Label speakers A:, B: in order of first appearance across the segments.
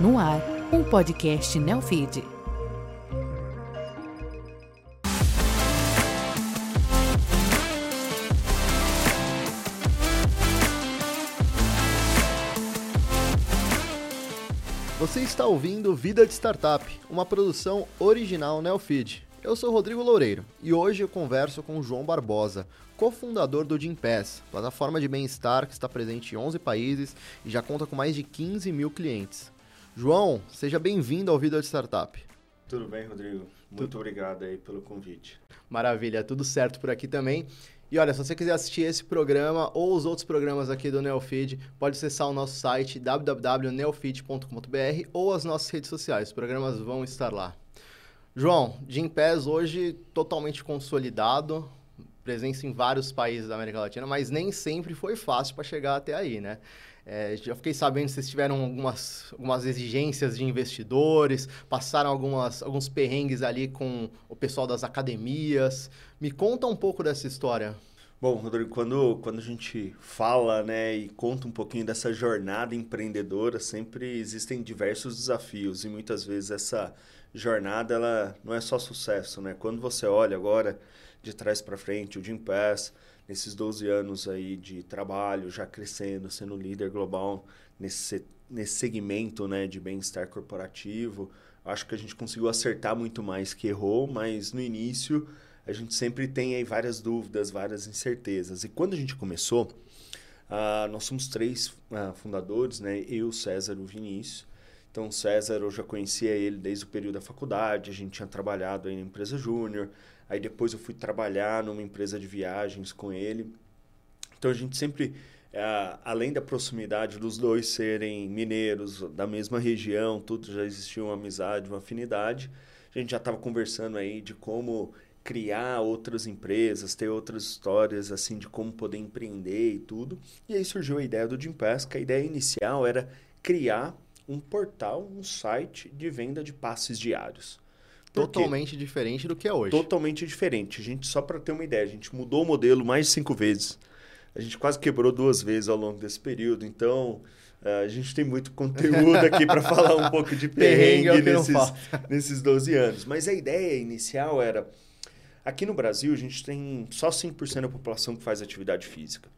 A: No ar, um podcast Neofeed.
B: Você está ouvindo Vida de Startup, uma produção original Neofeed. Eu sou Rodrigo Loureiro e hoje eu converso com João Barbosa, cofundador do Gympass, plataforma de bem-estar que está presente em 11 países e já conta com mais de 15 mil clientes. João, seja bem-vindo ao Vida de Startup.
C: Tudo bem, Rodrigo? Muito obrigado aí pelo convite.
B: Maravilha, tudo certo por aqui também. E olha, se você quiser assistir esse programa ou os outros programas aqui do Neofeed, pode acessar o nosso site www.neofeed.com.br ou as nossas redes sociais. Os programas vão estar lá. João, Gympass hoje totalmente consolidado, presença em vários países da América Latina, mas nem sempre foi fácil para chegar até aí, né? É, já fiquei sabendo que vocês tiveram algumas, algumas exigências de investidores, passaram algumas, alguns perrengues ali com o pessoal das academias. Me conta um pouco dessa história.
C: Bom, Rodrigo, quando, quando a gente fala né, e conta um pouquinho dessa jornada empreendedora, sempre existem diversos desafios e muitas vezes essa jornada ela não é só sucesso. Né? Quando você olha agora de trás para frente, o Jim Pass, nesses 12 anos aí de trabalho, já crescendo, sendo líder global nesse, nesse segmento né, de bem-estar corporativo, acho que a gente conseguiu acertar muito mais que errou, mas no início a gente sempre tem aí várias dúvidas, várias incertezas. E quando a gente começou, uh, nós somos três uh, fundadores, né? Eu, César e o Vinícius. Então, o César, eu já conhecia ele desde o período da faculdade, a gente tinha trabalhado aí na empresa júnior, Aí depois eu fui trabalhar numa empresa de viagens com ele. Então a gente sempre, é, além da proximidade dos dois serem mineiros, da mesma região, tudo já existia uma amizade, uma afinidade. A gente já estava conversando aí de como criar outras empresas, ter outras histórias assim de como poder empreender e tudo. E aí surgiu a ideia do Jim que a ideia inicial era criar um portal, um site de venda de passes diários.
B: Totalmente diferente do que é hoje.
C: Totalmente diferente. A gente, só para ter uma ideia, a gente mudou o modelo mais de cinco vezes. A gente quase quebrou duas vezes ao longo desse período. Então, uh, a gente tem muito conteúdo aqui para falar um pouco de perrengue, perrengue é nesses, nesses 12 anos. Mas a ideia inicial era... Aqui no Brasil, a gente tem só 5% da população que faz atividade física.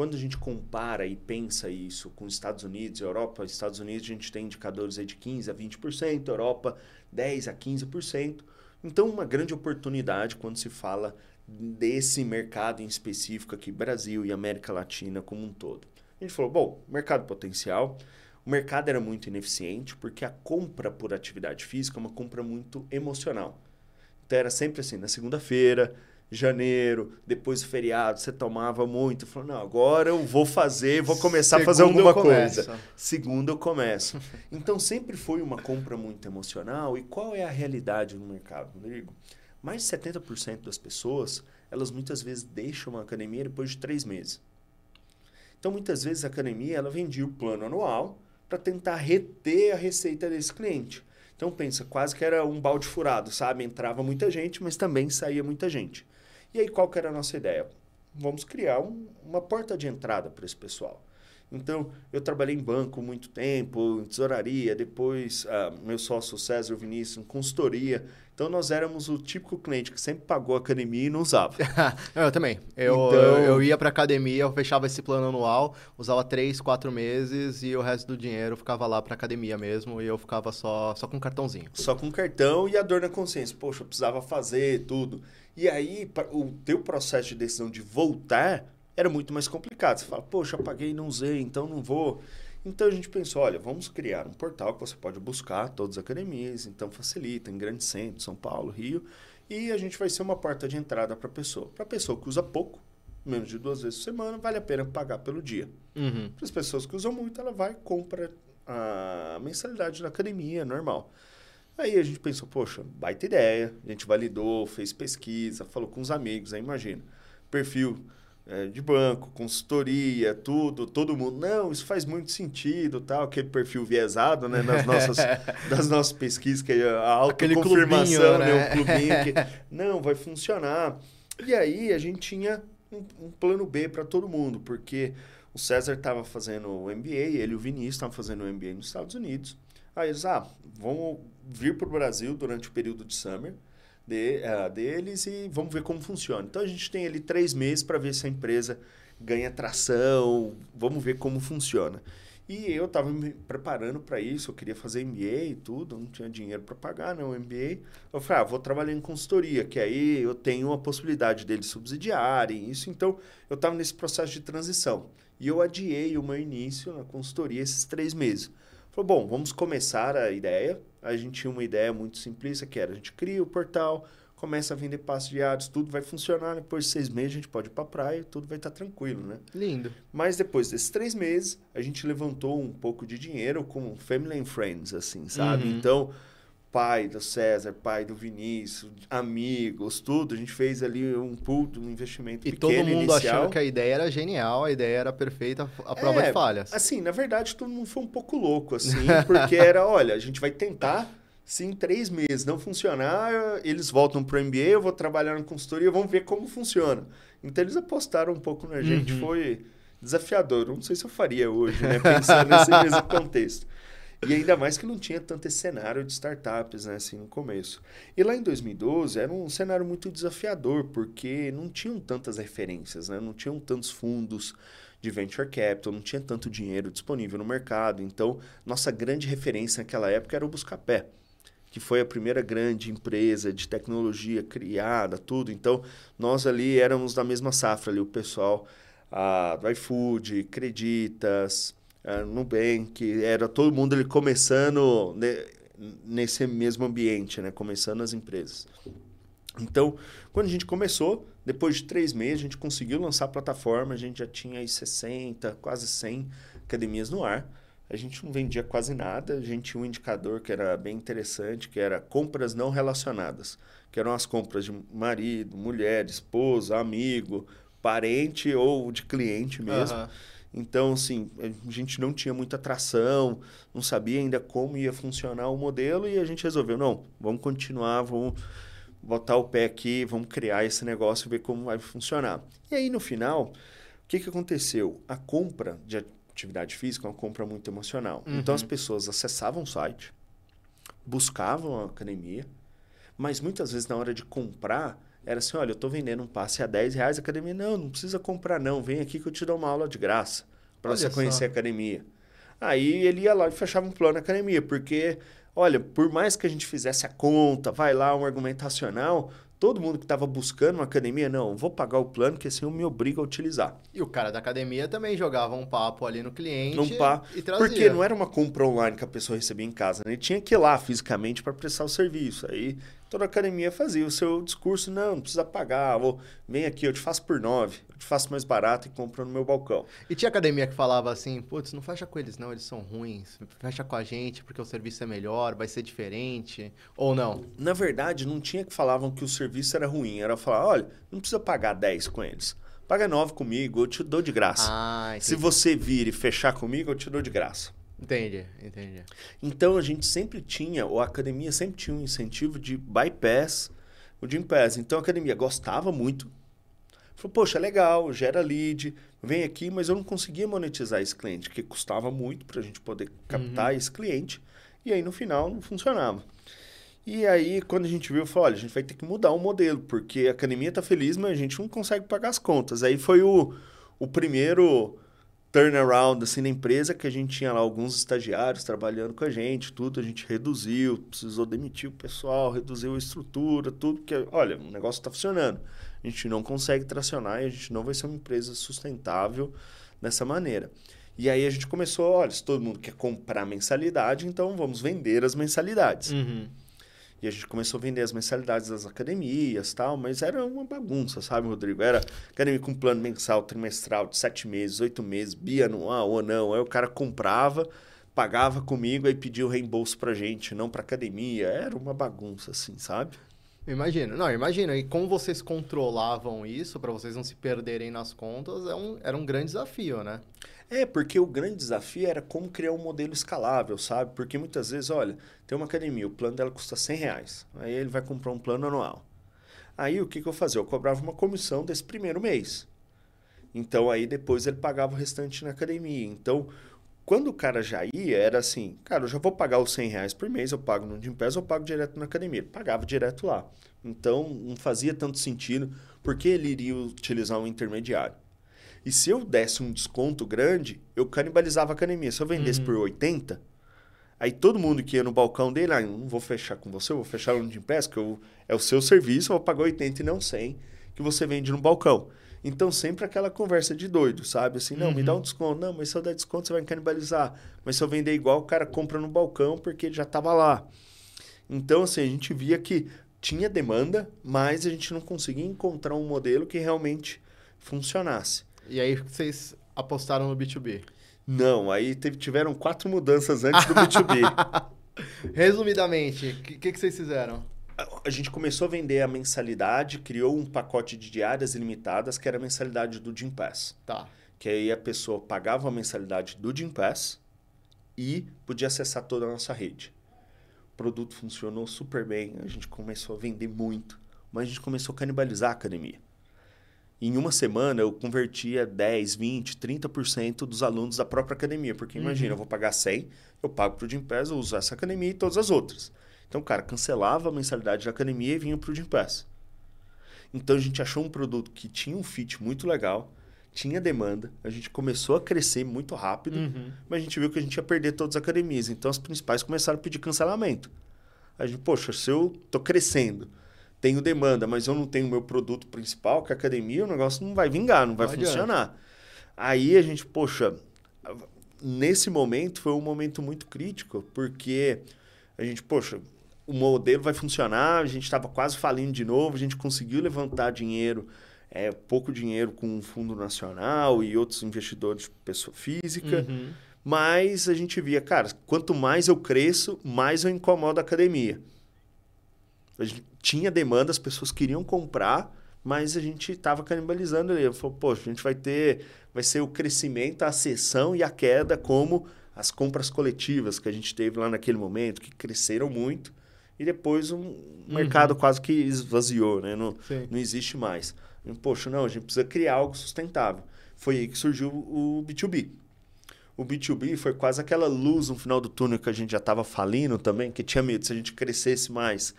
C: Quando a gente compara e pensa isso com os Estados Unidos e Europa, Estados Unidos a gente tem indicadores aí de 15% a 20%, Europa 10% a 15%. Então, uma grande oportunidade quando se fala desse mercado em específico aqui, Brasil e América Latina como um todo. A gente falou, bom, mercado potencial, o mercado era muito ineficiente porque a compra por atividade física é uma compra muito emocional. Então era sempre assim, na segunda-feira, janeiro, depois do feriado, você tomava muito. Falou, não, agora eu vou fazer, vou começar a fazer alguma coisa. Segundo eu começo. então sempre foi uma compra muito emocional. E qual é a realidade no mercado, Rodrigo? Mais de 70% das pessoas, elas muitas vezes deixam a academia depois de três meses. Então, muitas vezes a academia ela vendia o plano anual para tentar reter a receita desse cliente. Então, pensa, quase que era um balde furado, sabe? Entrava muita gente, mas também saía muita gente. E aí, qual que era a nossa ideia? Vamos criar um, uma porta de entrada para esse pessoal. Então, eu trabalhei em banco muito tempo, em tesouraria, depois ah, meu sócio César Vinícius, em consultoria. Então, nós éramos o típico cliente que sempre pagou academia e não usava.
B: eu também. Eu, então... eu ia para academia, eu fechava esse plano anual, usava três, quatro meses e o resto do dinheiro ficava lá para academia mesmo e eu ficava só, só com cartãozinho.
C: Só com cartão e a dor na consciência. Poxa, eu precisava fazer tudo. E aí, o teu processo de decisão de voltar era muito mais complicado. Você fala, poxa, paguei e não usei, então não vou. Então a gente pensou, olha, vamos criar um portal que você pode buscar todas as academias, então facilita em grandes centros, São Paulo, Rio, e a gente vai ser uma porta de entrada para a pessoa. Para a pessoa que usa pouco, menos de duas vezes por semana, vale a pena pagar pelo dia. Uhum. Para as pessoas que usam muito, ela vai compra a mensalidade da academia, normal. Aí a gente pensou, poxa, baita ideia. A gente validou, fez pesquisa, falou com os amigos, aí imagina. Perfil é, de banco, consultoria, tudo, todo mundo. Não, isso faz muito sentido, tal, aquele perfil viesado, né, nas nossas, das nossas pesquisas, que é a autoconfirmação, né? né? O clubinho que, não, vai funcionar. E aí a gente tinha um, um plano B para todo mundo, porque O César estava fazendo o MBA, ele e o Vinícius estavam fazendo o MBA nos Estados Unidos. Aí eles, ah, vamos vir para o Brasil durante o período de summer de, uh, deles e vamos ver como funciona. Então a gente tem ali três meses para ver se a empresa ganha tração, vamos ver como funciona. E eu estava me preparando para isso, eu queria fazer MBA e tudo, não tinha dinheiro para pagar né, o MBA. Eu falei, ah, vou trabalhar em consultoria, que aí eu tenho a possibilidade deles subsidiarem isso. Então, eu estava nesse processo de transição. E eu adiei o meu início na consultoria esses três meses. Falei, bom, vamos começar a ideia. A gente tinha uma ideia muito simplista, que era a gente cria o portal, começa a vender passos diários, tudo vai funcionar. Depois de seis meses a gente pode ir para a praia, tudo vai estar tá tranquilo, né?
B: Lindo.
C: Mas depois desses três meses, a gente levantou um pouco de dinheiro com Family and Friends, assim, sabe? Uhum. Então, pai do César, pai do Vinícius, amigos, tudo. A gente fez ali um pool, um investimento
B: e
C: pequeno
B: todo mundo
C: inicial.
B: achando que a ideia era genial, a ideia era perfeita, a prova
C: é,
B: de falhas.
C: Assim, na verdade, todo mundo foi um pouco louco, assim, porque era, olha, a gente vai tentar se em três meses não funcionar, eles voltam para o MBA, eu vou trabalhar na consultoria, vamos ver como funciona. Então eles apostaram um pouco na gente, uhum. foi desafiador. Não sei se eu faria hoje, né? Pensando nesse mesmo contexto. E ainda mais que não tinha tanto esse cenário de startups, né, assim, no começo. E lá em 2012 era um cenário muito desafiador, porque não tinham tantas referências, né? Não tinham tantos fundos de venture capital, não tinha tanto dinheiro disponível no mercado. Então, nossa grande referência naquela época era o Buscapé que foi a primeira grande empresa de tecnologia criada, tudo. Então, nós ali éramos da mesma safra ali, o pessoal ah, do iFood, Creditas, ah, Nubank, era todo mundo ali começando ne, nesse mesmo ambiente, né? Começando as empresas. Então, quando a gente começou, depois de três meses, a gente conseguiu lançar a plataforma, a gente já tinha aí 60, quase 100 academias no ar a gente não vendia quase nada, a gente tinha um indicador que era bem interessante, que era compras não relacionadas, que eram as compras de marido, mulher, esposa, amigo, parente ou de cliente mesmo. Uhum. Então, assim, a gente não tinha muita atração, não sabia ainda como ia funcionar o modelo e a gente resolveu, não, vamos continuar, vamos botar o pé aqui, vamos criar esse negócio e ver como vai funcionar. E aí, no final, o que, que aconteceu? A compra de atividade física é uma compra muito emocional. Uhum. Então as pessoas acessavam o site, buscavam a academia, mas muitas vezes na hora de comprar, era assim, olha, eu estou vendendo um passe a 10 reais, a academia, não, não precisa comprar não, vem aqui que eu te dou uma aula de graça para você conhecer a academia. Aí ele ia lá e fechava um plano na academia, porque, olha, por mais que a gente fizesse a conta, vai lá, um argumentacional, todo mundo que estava buscando uma academia, não, vou pagar o plano que assim eu me obrigo a utilizar.
B: E o cara da academia também jogava um papo ali no cliente um
C: pa... e trazia. Porque não era uma compra online que a pessoa recebia em casa, né? Ele tinha que ir lá fisicamente para prestar o serviço. Aí toda academia fazia o seu discurso, não, não precisa pagar, vou, vem aqui, eu te faço por nove, eu te faço mais barato e compro no meu balcão.
B: E tinha academia que falava assim, putz, não fecha com eles não, eles são ruins, fecha com a gente porque o serviço é melhor, vai ser diferente, ou não?
C: Na verdade, não tinha que falavam que o serviço era ruim, era falar, olha, não precisa pagar 10 com eles. Paga 9 comigo, eu te dou de graça. Ah, Se você vir e fechar comigo, eu te dou de graça.
B: Entendi, entendi.
C: Então a gente sempre tinha, ou a academia sempre tinha um incentivo de bypass o Gym Pass. Então a academia gostava muito. Falou, poxa, legal, gera lead, vem aqui, mas eu não conseguia monetizar esse cliente, que custava muito para a gente poder captar uhum. esse cliente. E aí no final não funcionava. E aí, quando a gente viu, falou: olha, a gente vai ter que mudar o modelo, porque a academia está feliz, mas a gente não consegue pagar as contas. Aí foi o, o primeiro turnaround assim na empresa que a gente tinha lá alguns estagiários trabalhando com a gente, tudo a gente reduziu, precisou demitir o pessoal, reduziu a estrutura, tudo que, olha, o negócio está funcionando. A gente não consegue tracionar e a gente não vai ser uma empresa sustentável dessa maneira. E aí a gente começou, olha, se todo mundo quer comprar mensalidade, então vamos vender as mensalidades. Uhum. E a gente começou a vender as mensalidades das academias tal, mas era uma bagunça, sabe, Rodrigo? Era academia com plano mensal, trimestral, de sete meses, oito meses, bianual ou não. Aí o cara comprava, pagava comigo, aí pedia o reembolso pra gente, não pra academia. Era uma bagunça, assim, sabe?
B: Imagino. Não, imagina. E como vocês controlavam isso para vocês não se perderem nas contas, é um, era um grande desafio, né?
C: É, porque o grande desafio era como criar um modelo escalável, sabe? Porque muitas vezes, olha, tem uma academia, o plano dela custa 100 reais. Aí ele vai comprar um plano anual. Aí o que, que eu fazia? Eu cobrava uma comissão desse primeiro mês. Então aí depois ele pagava o restante na academia. Então, quando o cara já ia, era assim, cara, eu já vou pagar os 100 reais por mês, eu pago no Gympass, eu pago direto na academia. Ele pagava direto lá. Então, não fazia tanto sentido, porque ele iria utilizar um intermediário. E se eu desse um desconto grande, eu canibalizava a academia. Se eu vendesse uhum. por 80, aí todo mundo que ia no balcão dele, ah, não vou fechar com você, eu vou fechar no Gympass, que eu, é o seu serviço, eu vou pagar 80 e não 100 que você vende no balcão. Então, sempre aquela conversa de doido, sabe? Assim, não, uhum. me dá um uhum. desconto. Não, mas se eu der desconto, você vai canibalizar. Mas se eu vender igual, o cara compra no balcão porque ele já estava lá. Então, assim, a gente via que tinha demanda, mas a gente não conseguia encontrar um modelo que realmente funcionasse.
B: E aí vocês apostaram no B2B?
C: Não, aí teve, tiveram quatro mudanças antes do B2B.
B: Resumidamente, o que, que, que vocês fizeram?
C: a gente começou a vender a mensalidade, criou um pacote de diárias ilimitadas, que era a mensalidade do Gym Pass.
B: Tá.
C: Que aí a pessoa pagava a mensalidade do Gym Pass e podia acessar toda a nossa rede. O produto funcionou super bem, a gente começou a vender muito, mas a gente começou a canibalizar a academia. Em uma semana eu convertia 10, 20, 30% dos alunos da própria academia, porque imagina, uhum. eu vou pagar 100, eu pago para o Gym Pass, eu uso essa academia e todas as outras. Então, cara, cancelava a mensalidade da academia e vinha para o Gympass. Então, a gente achou um produto que tinha um fit muito legal, tinha demanda, a gente começou a crescer muito rápido, uhum. mas a gente viu que a gente ia perder todas as academias. Então, as principais começaram a pedir cancelamento. A gente, poxa, se eu estou crescendo, tenho demanda, mas eu não tenho o meu produto principal, que é a academia, o negócio não vai vingar, não vai não funcionar. Aí a gente, poxa, nesse momento foi um momento muito crítico, porque a gente, poxa, o modelo vai funcionar, a gente estava quase falindo de novo, a gente conseguiu levantar dinheiro, é, pouco dinheiro com o Fundo Nacional e outros investidores de pessoa física, uhum. mas a gente via, cara, quanto mais eu cresço, mais eu incomodo a academia. A gente tinha demanda, as pessoas queriam comprar, mas a gente estava canibalizando ele. Falou, poxa, a gente vai ter, vai ser o crescimento, a acessão e a queda como as compras coletivas que a gente teve lá naquele momento, que cresceram muito, e depois o um uhum. mercado quase que esvaziou, né? Não, não existe mais. E, Poxa, não, a gente precisa criar algo sustentável. Foi aí que surgiu o B2B. O B2B foi quase aquela luz no final do túnel que a gente já estava falindo também, que tinha medo, se a gente crescesse mais,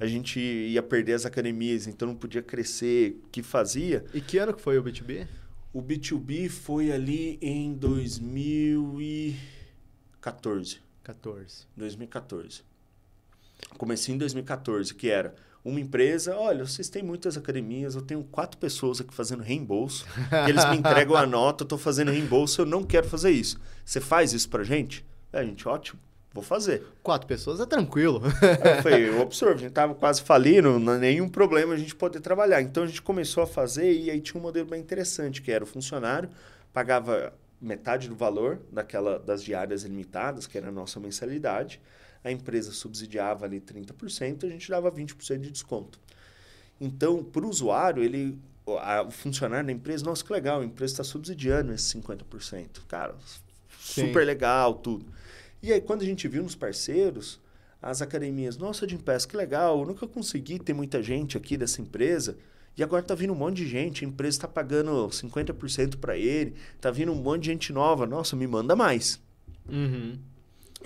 C: a gente ia perder as academias, então não podia crescer, o que fazia.
B: E que ano que foi o B2B?
C: O B2B foi ali em 2014.
B: 14.
C: 2014 comecei em 2014, que era uma empresa, olha, vocês têm muitas academias, eu tenho quatro pessoas aqui fazendo reembolso, eles me entregam a nota, eu estou fazendo reembolso, eu não quero fazer isso. Você faz isso para gente? É, gente, ótimo, vou fazer.
B: Quatro pessoas é tranquilo.
C: é, foi o absurdo, a gente estava quase falindo, não é nenhum problema a gente poder trabalhar. Então a gente começou a fazer e aí tinha um modelo bem interessante, que era o funcionário, pagava metade do valor daquela das diárias limitadas, que era a nossa mensalidade, a empresa subsidiava ali 30%, a gente dava 20% de desconto. Então, para o usuário, ele, a, o funcionário da empresa, nossa, que legal, a empresa está subsidiando esse 50%. Cara, Sim. super legal, tudo. E aí, quando a gente viu nos parceiros, as academias, nossa, de Pass, que legal, eu nunca consegui ter muita gente aqui dessa empresa. E agora está vindo um monte de gente, a empresa está pagando 50% para ele, está vindo um monte de gente nova. Nossa, me manda mais.
B: Uhum.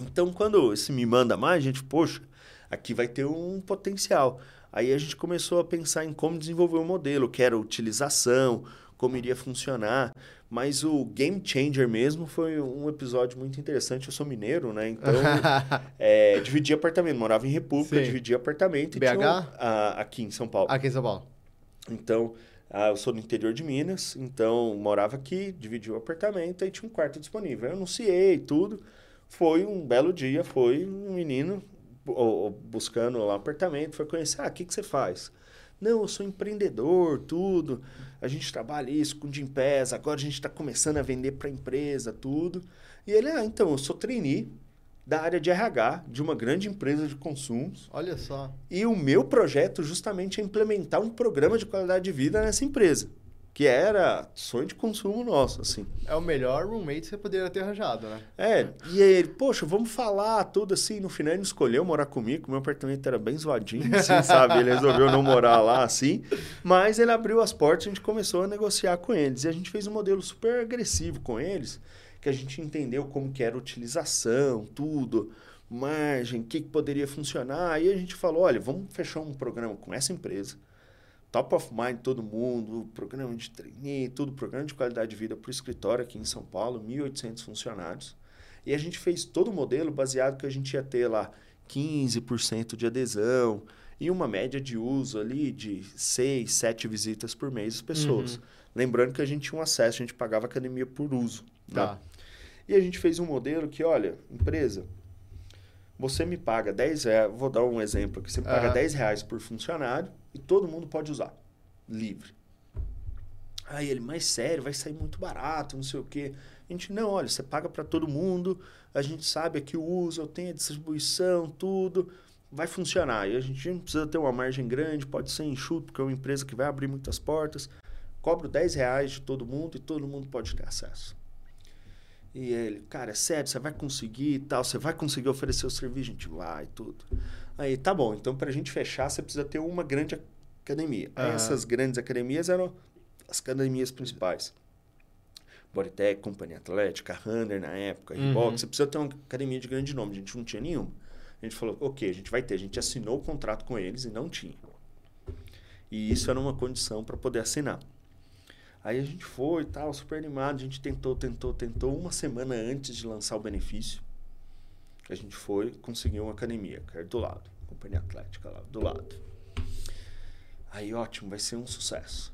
C: Então, quando se me manda mais, a gente, poxa, aqui vai ter um potencial. Aí a gente começou a pensar em como desenvolver o um modelo, que era utilização, como iria funcionar. Mas o game changer mesmo foi um episódio muito interessante. Eu sou mineiro, né? Então, é, dividia apartamento. Morava em República, Sim. dividia apartamento.
B: BH? Tinha,
C: a, aqui em São Paulo.
B: Aqui em São Paulo.
C: Então, ah, eu sou do interior de Minas. Então, morava aqui, dividia o apartamento. Aí tinha um quarto disponível. Eu anunciei tudo. Foi um belo dia, foi um menino buscando lá um apartamento, foi conhecer, ah, o que, que você faz? Não, eu sou empreendedor, tudo. A gente trabalha isso com Gimpass, agora a gente está começando a vender para empresa, tudo. E ele, ah, então, eu sou trainee da área de RH de uma grande empresa de consumos.
B: Olha só.
C: E o meu projeto justamente é implementar um programa de qualidade de vida nessa empresa que era sonho de consumo nosso, assim.
B: É o melhor roommate que você poderia ter arranjado, né?
C: É, e aí ele, poxa, vamos falar tudo assim. No final ele escolheu morar comigo, meu apartamento era bem zoadinho, assim, sabe? Ele resolveu não morar lá, assim. Mas ele abriu as portas, a gente começou a negociar com eles. E a gente fez um modelo super agressivo com eles, que a gente entendeu como que era a utilização, tudo, margem, o que, que poderia funcionar. E a gente falou, olha, vamos fechar um programa com essa empresa top of mind todo mundo, programa de trainee, tudo, programa de qualidade de vida para o escritório aqui em São Paulo, 1.800 funcionários. E a gente fez todo o modelo baseado que a gente ia ter lá 15% de adesão e uma média de uso ali de 6, 7 visitas por mês das pessoas. Uhum. Lembrando que a gente tinha um acesso, a gente pagava academia por uso. Tá? tá? E a gente fez um modelo que, olha, empresa, você me paga 10 reais, vou dar um exemplo aqui, você me paga uhum. 10 reais por funcionário, e todo mundo pode usar, livre. Aí ele, mas sério, vai sair muito barato, não sei o quê. A gente, não, olha, você paga para todo mundo, a gente sabe aqui o uso, tenho a distribuição, tudo, vai funcionar. E a gente não precisa ter uma margem grande, pode ser enxuto, porque é uma empresa que vai abrir muitas portas. Cobro 10 reais de todo mundo e todo mundo pode ter acesso. E ele, cara, é sério, você vai conseguir e tal, você vai conseguir oferecer o serviço, a gente vai tudo. Aí, tá bom, então para a gente fechar, você precisa ter uma grande academia. Uhum. Essas grandes academias eram as academias principais. Bodytech, Companhia Atlética, Runner na época, uhum. Reebok, você precisa ter uma academia de grande nome, a gente não tinha nenhuma. A gente falou, ok, a gente vai ter, a gente assinou o contrato com eles e não tinha. E isso era uma condição para poder assinar. Aí a gente foi e tal, super animado. A gente tentou, tentou, tentou. Uma semana antes de lançar o benefício, a gente foi conseguiu uma academia, que era do lado. Companhia Atlética lá, do lado. Aí, ótimo, vai ser um sucesso.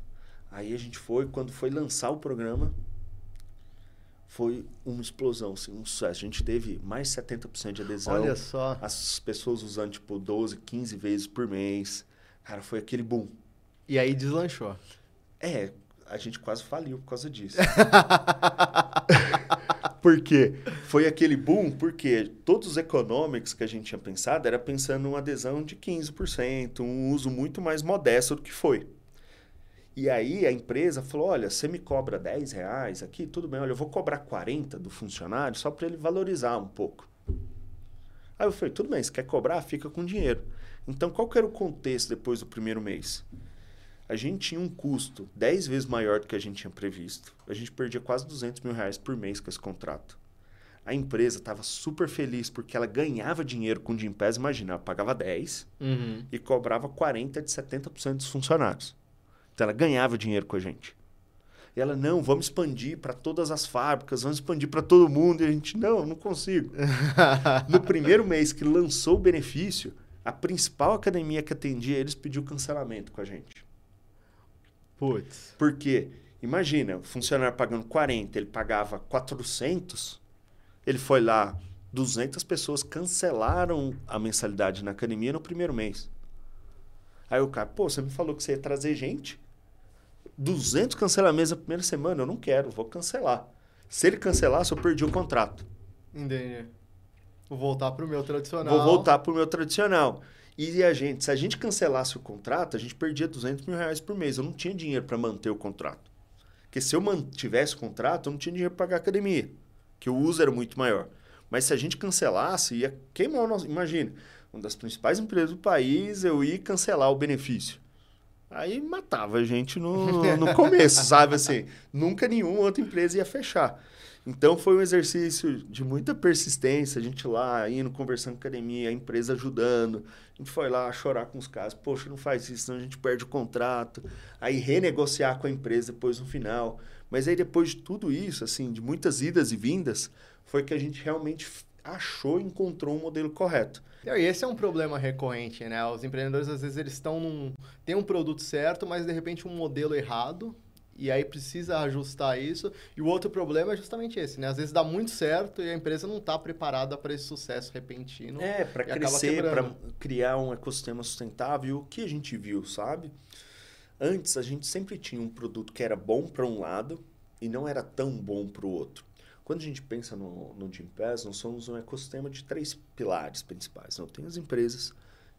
C: Aí a gente foi, quando foi lançar o programa, foi uma explosão, assim, um sucesso. A gente teve mais 70% de adesão.
B: Olha só.
C: As pessoas usando, tipo, 12, 15 vezes por mês. Cara, foi aquele boom.
B: E aí deslanchou.
C: É, a gente quase faliu por causa disso. porque foi aquele boom, porque todos os economics que a gente tinha pensado era pensando uma adesão de 15%, um uso muito mais modesto do que foi. E aí a empresa falou: olha, você me cobra 10 reais aqui, tudo bem, olha, eu vou cobrar 40 do funcionário só para ele valorizar um pouco. Aí eu falei, tudo bem, se quer cobrar, fica com dinheiro. Então, qual que era o contexto depois do primeiro mês? a gente tinha um custo 10 vezes maior do que a gente tinha previsto. A gente perdia quase 200 mil reais por mês com esse contrato. A empresa estava super feliz porque ela ganhava dinheiro com o Gimpass. Imagina, ela pagava 10 uhum. e cobrava 40 de 70% dos funcionários. Então ela ganhava dinheiro com a gente. E ela, não, vamos expandir para todas as fábricas, vamos expandir para todo mundo. E a gente, não, não consigo. no primeiro mês que lançou o benefício, a principal academia que atendia eles pediu cancelamento com a gente.
B: Putz.
C: Porque, imagina, o funcionário pagando 40, ele pagava 400, ele foi lá, 200 pessoas cancelaram a mensalidade na academia no primeiro mês. Aí o cara, pô, você me falou que você ia trazer gente? 200 cancelamentos na primeira semana, eu não quero, vou cancelar. Se ele cancelasse, eu perdi o contrato.
B: Entendi. Vou voltar para o meu tradicional.
C: Vou voltar para o meu tradicional. E a gente, se a gente cancelasse o contrato, a gente perdia 200 mil reais por mês. Eu não tinha dinheiro para manter o contrato. Porque se eu mantivesse o contrato, eu não tinha dinheiro para pagar a academia, que o uso era muito maior. Mas se a gente cancelasse, ia queimar o nosso. Imagina, uma das principais empresas do país, eu ia cancelar o benefício. Aí matava a gente no, no começo, sabe? Assim, nunca nenhuma outra empresa ia fechar. Então foi um exercício de muita persistência, a gente lá indo, conversando com a academia, a empresa ajudando. A gente foi lá chorar com os caras, poxa, não faz isso, senão a gente perde o contrato. Aí renegociar com a empresa depois no final. Mas aí depois de tudo isso, assim, de muitas idas e vindas, foi que a gente realmente achou e encontrou um modelo correto.
B: E esse é um problema recorrente, né? Os empreendedores às vezes eles estão num tem um produto certo, mas de repente um modelo errado e aí precisa ajustar isso. E o outro problema é justamente esse, né? Às vezes dá muito certo e a empresa não está preparada para esse sucesso repentino.
C: É, para crescer, para criar um ecossistema sustentável. O que a gente viu, sabe? Antes a gente sempre tinha um produto que era bom para um lado e não era tão bom para o outro. Quando a gente pensa no, no Gympass, nós somos um ecossistema de três pilares principais. Eu tenho as empresas,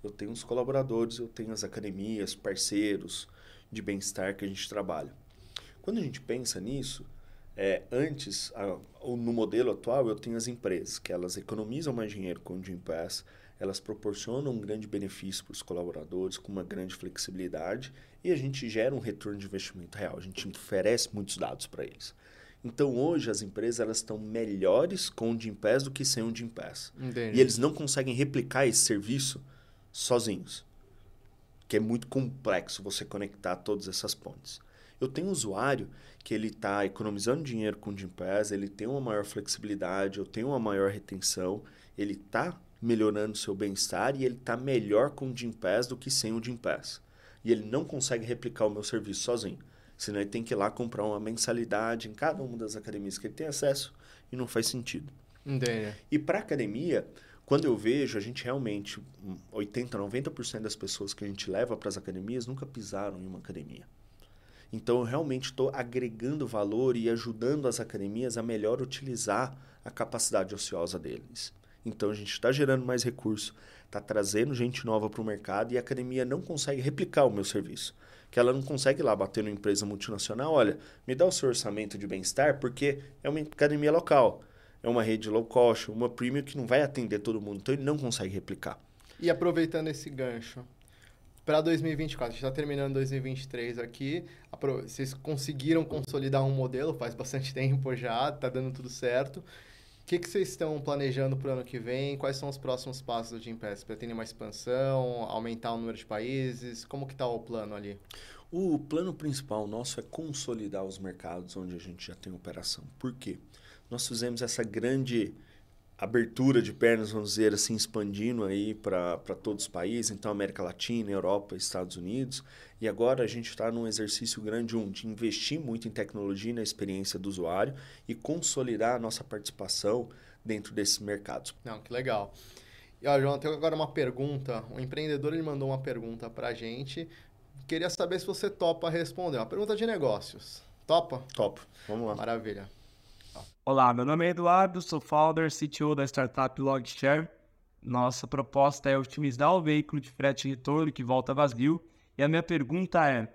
C: eu tenho os colaboradores, eu tenho as academias, parceiros de bem-estar que a gente trabalha. Quando a gente pensa nisso, é, antes, a, no modelo atual, eu tenho as empresas, que elas economizam mais dinheiro com o Gympass, elas proporcionam um grande benefício para os colaboradores, com uma grande flexibilidade, e a gente gera um retorno de investimento real. A gente oferece muitos dados para eles. Então, hoje, as empresas elas estão melhores com o Gympass do que sem o Gympass. E eles não conseguem replicar esse serviço sozinhos, que é muito complexo você conectar todas essas pontes. Eu tenho um usuário que ele está economizando dinheiro com o Gympass, ele tem uma maior flexibilidade, eu tenho uma maior retenção, ele está melhorando o seu bem-estar e ele está melhor com o Gympass do que sem o Gympass. E ele não consegue replicar o meu serviço sozinho. Senão ele tem que ir lá comprar uma mensalidade em cada uma das academias que ele tem acesso e não faz sentido.
B: Entendi.
C: E para academia, quando eu vejo, a gente realmente, 80, 90% das pessoas que a gente leva para as academias nunca pisaram em uma academia. Então, eu realmente estou agregando valor e ajudando as academias a melhor utilizar a capacidade ociosa deles. Então, a gente está gerando mais recurso, está trazendo gente nova para o mercado e a academia não consegue replicar o meu serviço. Que ela não consegue ir lá bater numa empresa multinacional, olha, me dá o seu orçamento de bem-estar, porque é uma academia local, é uma rede low cost, uma premium que não vai atender todo mundo, então ele não consegue replicar.
B: E aproveitando esse gancho, para 2024. A gente está terminando 2023 aqui. Vocês conseguiram consolidar um modelo faz bastante tempo já, está dando tudo certo. O que, que vocês estão planejando para o ano que vem? Quais são os próximos passos do Gimpass? Pretende uma expansão, aumentar o número de países? Como que está o plano ali?
C: O plano principal nosso é consolidar os mercados onde a gente já tem operação. Por quê? Nós fizemos essa grande abertura de pernas, vamos dizer assim, expandindo aí para todos os países, então América Latina, Europa, Estados Unidos. E agora a gente está num exercício grande, um, de investir muito em tecnologia e na experiência do usuário e consolidar a nossa participação dentro desses mercados.
B: Não, que legal. E, ó, João, tenho agora uma pergunta. Um empreendedor ele mandou uma pergunta para a gente. Queria saber se você topa responder. Uma pergunta de negócios. Topa?
C: Top. Vamos lá.
B: Maravilha.
D: Olá, meu nome é Eduardo, sou founder, CTO da startup Logshare. Nossa proposta é otimizar o veículo de frete e retorno que volta vazio. E a minha pergunta é: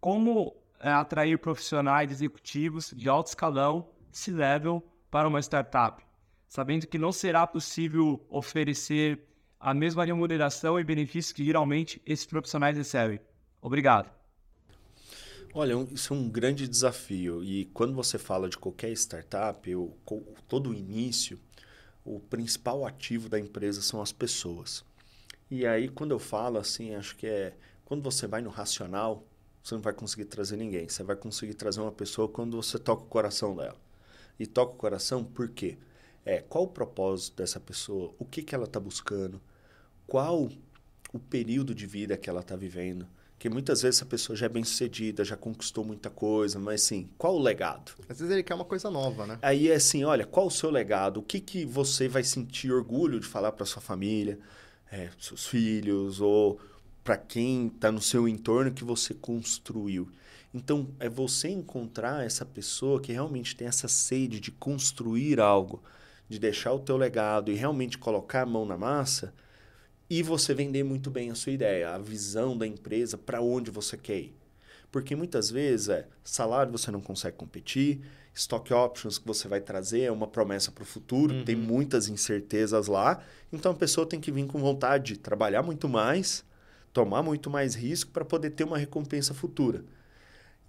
D: como é, atrair profissionais executivos de alto escalão, C-level, para uma startup? Sabendo que não será possível oferecer a mesma remuneração e benefícios que geralmente esses profissionais recebem. Obrigado.
C: Olha, isso é um grande desafio. E quando você fala de qualquer startup, eu, todo o início, o principal ativo da empresa são as pessoas. E aí, quando eu falo assim, acho que é. Quando você vai no racional, você não vai conseguir trazer ninguém. Você vai conseguir trazer uma pessoa quando você toca o coração dela. E toca o coração por quê? É, qual o propósito dessa pessoa? O que, que ela está buscando? Qual o período de vida que ela está vivendo? Porque muitas vezes a pessoa já é bem sucedida, já conquistou muita coisa, mas assim, qual o legado?
B: Às vezes ele quer uma coisa nova, né?
C: Aí é assim, olha, qual o seu legado? O que, que você vai sentir orgulho de falar para sua família, é, seus filhos, ou para quem está no seu entorno que você construiu? Então, é você encontrar essa pessoa que realmente tem essa sede de construir algo, de deixar o teu legado e realmente colocar a mão na massa e você vender muito bem a sua ideia, a visão da empresa, para onde você quer ir. Porque muitas vezes é salário você não consegue competir, stock options que você vai trazer é uma promessa para o futuro, uhum. tem muitas incertezas lá, então a pessoa tem que vir com vontade de trabalhar muito mais, tomar muito mais risco para poder ter uma recompensa futura.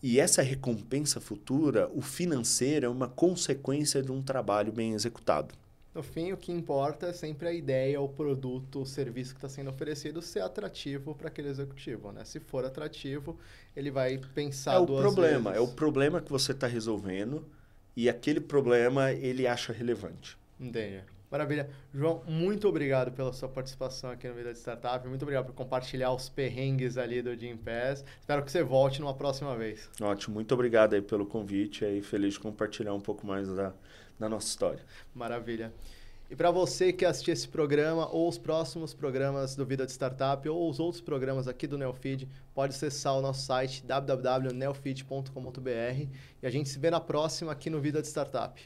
C: E essa recompensa futura, o financeiro, é uma consequência de um trabalho bem executado.
B: No fim, o que importa é sempre a ideia, o produto, o serviço que está sendo oferecido ser atrativo para aquele executivo, né? Se for atrativo, ele vai pensar
C: é o problema,
B: vezes.
C: É o problema que você está resolvendo e aquele problema ele acha relevante.
B: Entendi. Maravilha. João, muito obrigado pela sua participação aqui no Vida de Startup. Muito obrigado por compartilhar os perrengues ali do Jim Pass. Espero que você volte numa próxima vez.
C: Ótimo. Muito obrigado aí pelo convite. Aí feliz de compartilhar um pouco mais da, na nossa história.
B: Maravilha. E para você que assistir esse programa ou os próximos programas do Vida de Startup ou os outros programas aqui do Neofeed, pode acessar o nosso site www.neofeed.com.br e a gente se vê na próxima aqui no Vida de Startup.